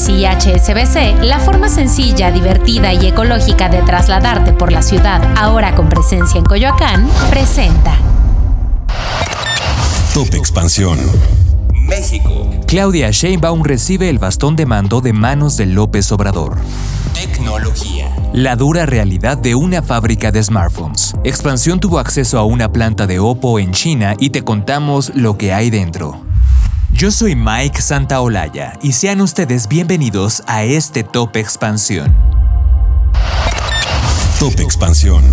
Bici y HSBC, la forma sencilla, divertida y ecológica de trasladarte por la ciudad, ahora con presencia en Coyoacán, presenta. Top Expansión. México. Claudia Sheinbaum recibe el bastón de mando de manos de López Obrador. Tecnología. La dura realidad de una fábrica de smartphones. Expansión tuvo acceso a una planta de Oppo en China y te contamos lo que hay dentro. Yo soy Mike Santaolalla y sean ustedes bienvenidos a este Top Expansión. Top Expansión.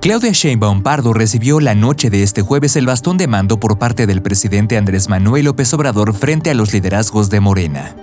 Claudia Sheinbaum Pardo recibió la noche de este jueves el bastón de mando por parte del presidente Andrés Manuel López Obrador frente a los liderazgos de Morena.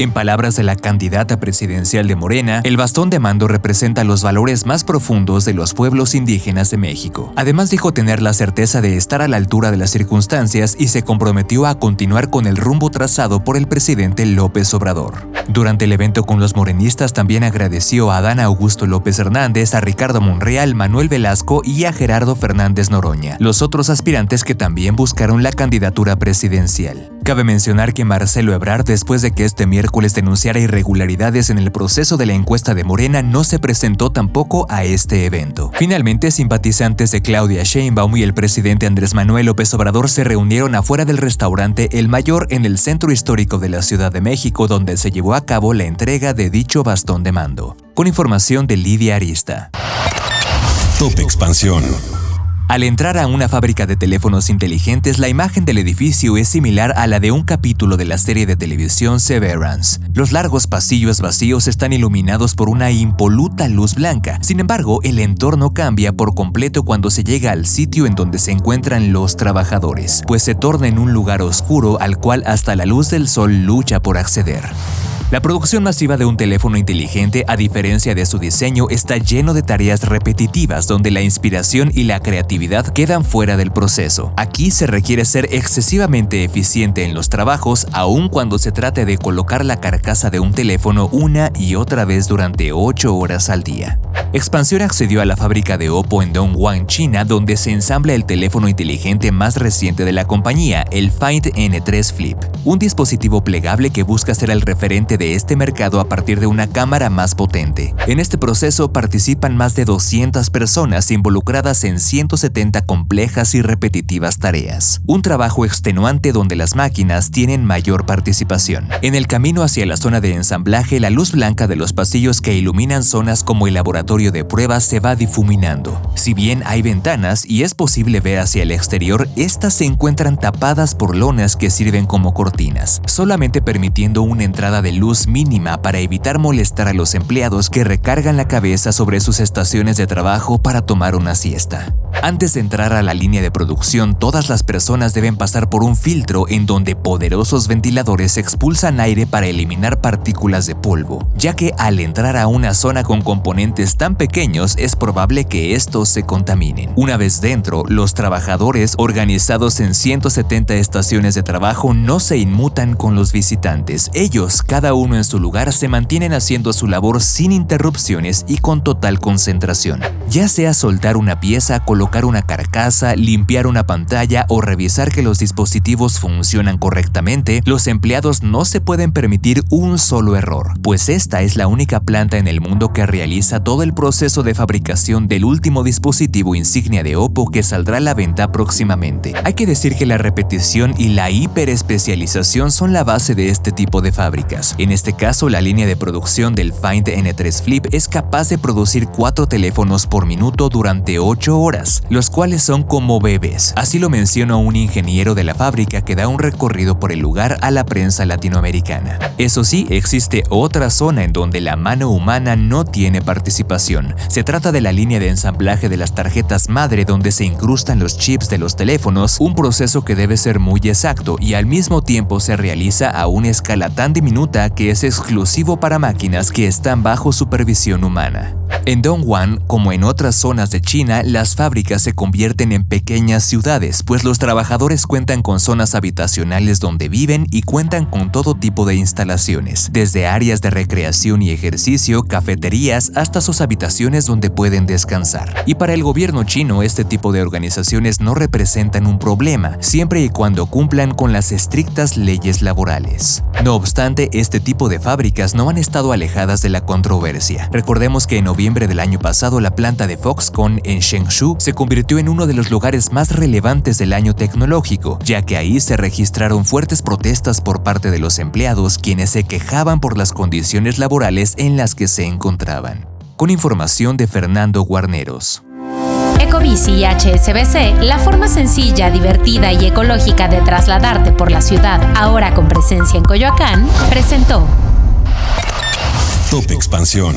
En palabras de la candidata presidencial de Morena, el bastón de mando representa los valores más profundos de los pueblos indígenas de México. Además dijo tener la certeza de estar a la altura de las circunstancias y se comprometió a continuar con el rumbo trazado por el presidente López Obrador. Durante el evento con los morenistas también agradeció a Adán Augusto López Hernández, a Ricardo Monreal, Manuel Velasco y a Gerardo Fernández Noroña, los otros aspirantes que también buscaron la candidatura presidencial. Cabe mencionar que Marcelo Ebrard, después de que este miércoles denunciara irregularidades en el proceso de la encuesta de Morena, no se presentó tampoco a este evento. Finalmente, simpatizantes de Claudia Sheinbaum y el presidente Andrés Manuel López Obrador se reunieron afuera del restaurante El Mayor en el centro histórico de la Ciudad de México, donde se llevó a cabo la entrega de dicho bastón de mando. Con información de Lidia Arista. Top Expansión. Al entrar a una fábrica de teléfonos inteligentes, la imagen del edificio es similar a la de un capítulo de la serie de televisión Severance. Los largos pasillos vacíos están iluminados por una impoluta luz blanca. Sin embargo, el entorno cambia por completo cuando se llega al sitio en donde se encuentran los trabajadores, pues se torna en un lugar oscuro al cual hasta la luz del sol lucha por acceder. La producción masiva de un teléfono inteligente, a diferencia de su diseño, está lleno de tareas repetitivas donde la inspiración y la creatividad quedan fuera del proceso. Aquí se requiere ser excesivamente eficiente en los trabajos, aun cuando se trate de colocar la carcasa de un teléfono una y otra vez durante 8 horas al día. Expansión accedió a la fábrica de Oppo en Dongguan, China, donde se ensambla el teléfono inteligente más reciente de la compañía, el Find N3 Flip, un dispositivo plegable que busca ser el referente de este mercado a partir de una cámara más potente. En este proceso participan más de 200 personas involucradas en 170 complejas y repetitivas tareas. Un trabajo extenuante donde las máquinas tienen mayor participación. En el camino hacia la zona de ensamblaje, la luz blanca de los pasillos que iluminan zonas como el laboratorio de pruebas se va difuminando. Si bien hay ventanas y es posible ver hacia el exterior, estas se encuentran tapadas por lonas que sirven como cortinas, solamente permitiendo una entrada de luz mínima para evitar molestar a los empleados que recargan la cabeza sobre sus estaciones de trabajo para tomar una siesta. Antes de entrar a la línea de producción, todas las personas deben pasar por un filtro en donde poderosos ventiladores expulsan aire para eliminar partículas de polvo, ya que al entrar a una zona con componentes tan pequeños es probable que estos se contaminen. Una vez dentro, los trabajadores organizados en 170 estaciones de trabajo no se inmutan con los visitantes. Ellos, cada uno en su lugar, se mantienen haciendo su labor sin interrupciones y con total concentración. Ya sea soltar una pieza, colocar una carcasa, limpiar una pantalla o revisar que los dispositivos funcionan correctamente, los empleados no se pueden permitir un solo error, pues esta es la única planta en el mundo que realiza todo el proceso de fabricación del último dispositivo insignia de Oppo que saldrá a la venta próximamente. Hay que decir que la repetición y la hiperespecialización son la base de este tipo de fábricas. En este caso, la línea de producción del Find N3 Flip es capaz de producir cuatro teléfonos por minuto durante 8 horas, los cuales son como bebés. Así lo menciona un ingeniero de la fábrica que da un recorrido por el lugar a la prensa latinoamericana. Eso sí, existe otra zona en donde la mano humana no tiene participación. Se trata de la línea de ensamblaje de las tarjetas madre donde se incrustan los chips de los teléfonos, un proceso que debe ser muy exacto y al mismo tiempo se realiza a una escala tan diminuta que es exclusivo para máquinas que están bajo supervisión humana. En Dongguan, como en otras zonas de China, las fábricas se convierten en pequeñas ciudades, pues los trabajadores cuentan con zonas habitacionales donde viven y cuentan con todo tipo de instalaciones, desde áreas de recreación y ejercicio, cafeterías, hasta sus habitaciones donde pueden descansar. Y para el gobierno chino, este tipo de organizaciones no representan un problema, siempre y cuando cumplan con las estrictas leyes laborales. No obstante, este tipo de fábricas no han estado alejadas de la controversia. Recordemos que en noviembre del año pasado la planta de Foxconn en Shengshu se convirtió en uno de los lugares más relevantes del año tecnológico, ya que ahí se registraron fuertes protestas por parte de los empleados quienes se quejaban por las condiciones laborales en las que se encontraban. Con información de Fernando Guarneros. Ecobici y HSBC, la forma sencilla, divertida y ecológica de trasladarte por la ciudad, ahora con presencia en Coyoacán, presentó Top Expansión.